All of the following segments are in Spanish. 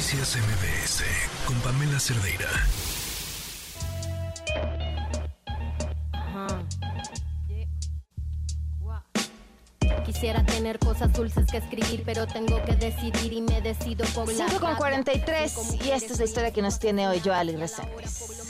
Noticias MBS con Pamela Cerdeira. Quisiera tener cosas dulces que escribir, pero tengo que decidir y me decido por la 5 con 43 y esta es la historia que nos tiene hoy Joali Reséndiz.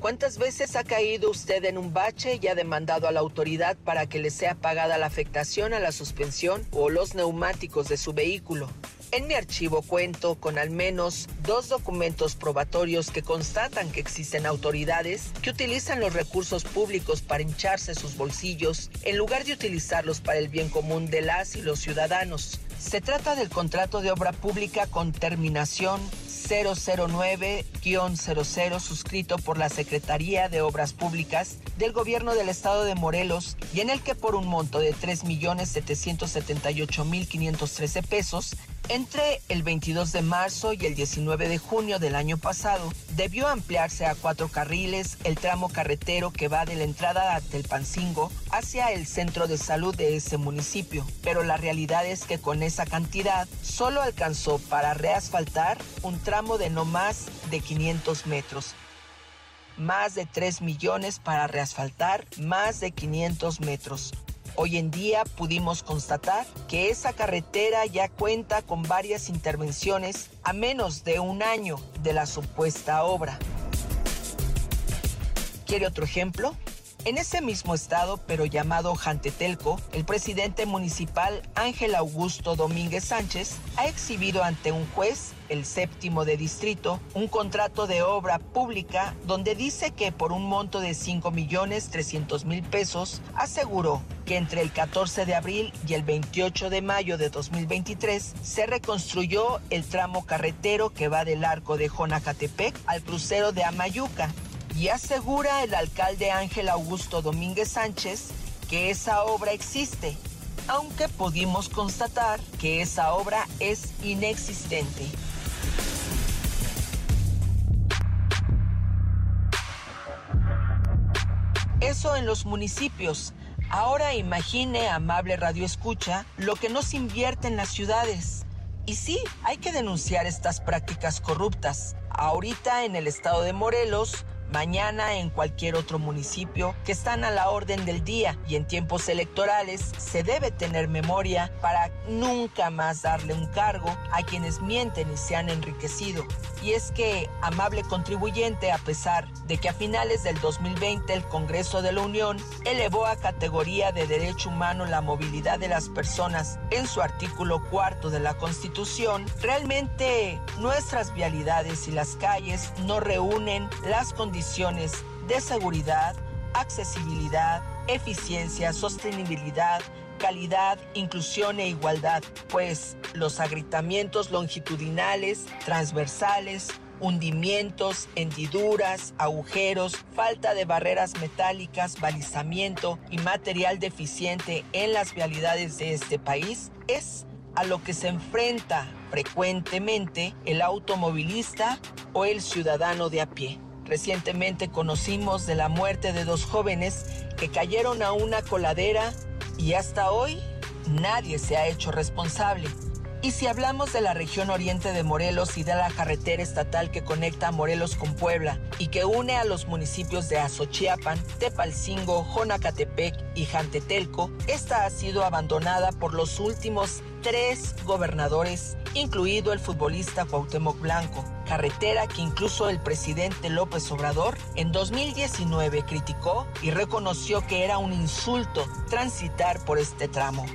¿Cuántas veces ha caído usted en un bache y ha demandado a la autoridad para que le sea pagada la afectación a la suspensión o los neumáticos de su vehículo? En mi archivo cuento con al menos dos documentos probatorios que constatan que existen autoridades que utilizan los recursos públicos para hincharse sus bolsillos en lugar de utilizarlos para el bien común de las y los ciudadanos. Se trata del contrato de obra pública con terminación 009-00 suscrito por la Secretaría de Obras Públicas del Gobierno del Estado de Morelos y en el que por un monto de 3.778.513 pesos entre el 22 de marzo y el 19 de junio del año pasado, debió ampliarse a cuatro carriles el tramo carretero que va de la entrada a Telpancingo hacia el centro de salud de ese municipio. Pero la realidad es que con esa cantidad solo alcanzó para reasfaltar un tramo de no más de 500 metros más de 3 millones para reasfaltar más de 500 metros. Hoy en día pudimos constatar que esa carretera ya cuenta con varias intervenciones a menos de un año de la supuesta obra. ¿Quiere otro ejemplo? En ese mismo estado, pero llamado Jantetelco, el presidente municipal Ángel Augusto Domínguez Sánchez ha exhibido ante un juez, el séptimo de distrito, un contrato de obra pública donde dice que por un monto de 5 millones 300 mil pesos aseguró que entre el 14 de abril y el 28 de mayo de 2023 se reconstruyó el tramo carretero que va del arco de Jonacatepec al crucero de Amayuca y asegura el alcalde Ángel Augusto Domínguez Sánchez que esa obra existe, aunque pudimos constatar que esa obra es inexistente. Eso en los municipios. Ahora imagine, amable Radio Escucha, lo que no se invierte en las ciudades. Y sí, hay que denunciar estas prácticas corruptas. Ahorita en el estado de Morelos, mañana en cualquier otro municipio que están a la orden del día y en tiempos electorales se debe tener memoria para nunca más darle un cargo a quienes mienten y se han enriquecido. Y es que, amable contribuyente, a pesar de que a finales del 2020 el Congreso de la Unión elevó a categoría de derecho humano la movilidad de las personas en su artículo cuarto de la Constitución, realmente nuestras vialidades y las calles no reúnen las condiciones de seguridad, accesibilidad, eficiencia, sostenibilidad, calidad, inclusión e igualdad, pues los agrietamientos longitudinales, transversales, hundimientos, hendiduras, agujeros, falta de barreras metálicas, balizamiento y material deficiente en las vialidades de este país es a lo que se enfrenta frecuentemente el automovilista o el ciudadano de a pie. Recientemente conocimos de la muerte de dos jóvenes que cayeron a una coladera y hasta hoy nadie se ha hecho responsable. Y si hablamos de la región oriente de Morelos y de la carretera estatal que conecta Morelos con Puebla y que une a los municipios de Azochiapan, Tepalcingo, Jonacatepec y Jantetelco, esta ha sido abandonada por los últimos tres gobernadores, incluido el futbolista Cuauhtémoc Blanco, carretera que incluso el presidente López Obrador en 2019 criticó y reconoció que era un insulto transitar por este tramo.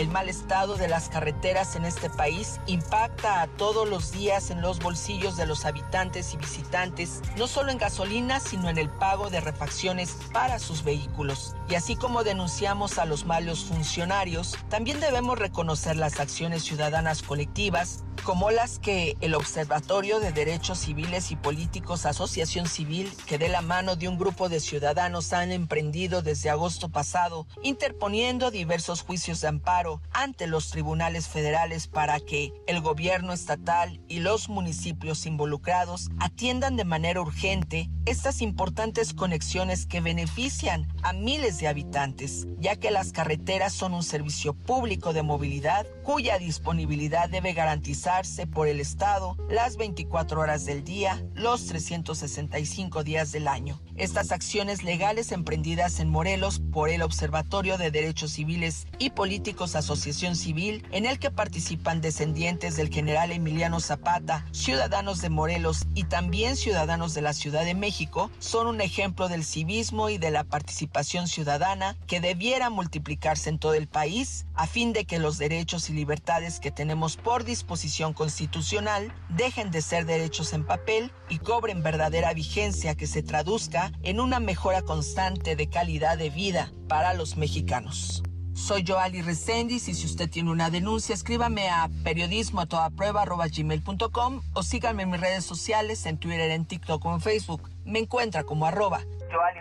El mal estado de las carreteras en este país impacta a todos los días en los bolsillos de los habitantes y visitantes, no solo en gasolina, sino en el pago de refacciones para sus vehículos. Y así como denunciamos a los malos funcionarios, también debemos reconocer las acciones ciudadanas colectivas como las que el Observatorio de Derechos Civiles y Políticos Asociación Civil, que de la mano de un grupo de ciudadanos han emprendido desde agosto pasado, interponiendo diversos juicios de amparo ante los tribunales federales para que el gobierno estatal y los municipios involucrados atiendan de manera urgente estas importantes conexiones que benefician a miles de habitantes, ya que las carreteras son un servicio público de movilidad cuya disponibilidad debe garantizarse por el Estado las 24 horas del día, los 365 días del año. Estas acciones legales emprendidas en Morelos por el Observatorio de Derechos Civiles y Políticos Asociación Civil, en el que participan descendientes del general Emiliano Zapata, ciudadanos de Morelos y también ciudadanos de la Ciudad de México, son un ejemplo del civismo y de la participación ciudadana que debiera multiplicarse en todo el país a fin de que los derechos y libertades que tenemos por disposición constitucional dejen de ser derechos en papel y cobren verdadera vigencia que se traduzca en una mejora constante de calidad de vida para los mexicanos. Soy Joali Resendiz y si usted tiene una denuncia, escríbame a periodismo a toda prueba gmail.com o síganme en mis redes sociales, en Twitter, en TikTok o en Facebook. Me encuentra como arroba Joali.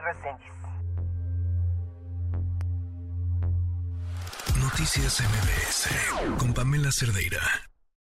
Noticias MBS con Pamela Cerdeira.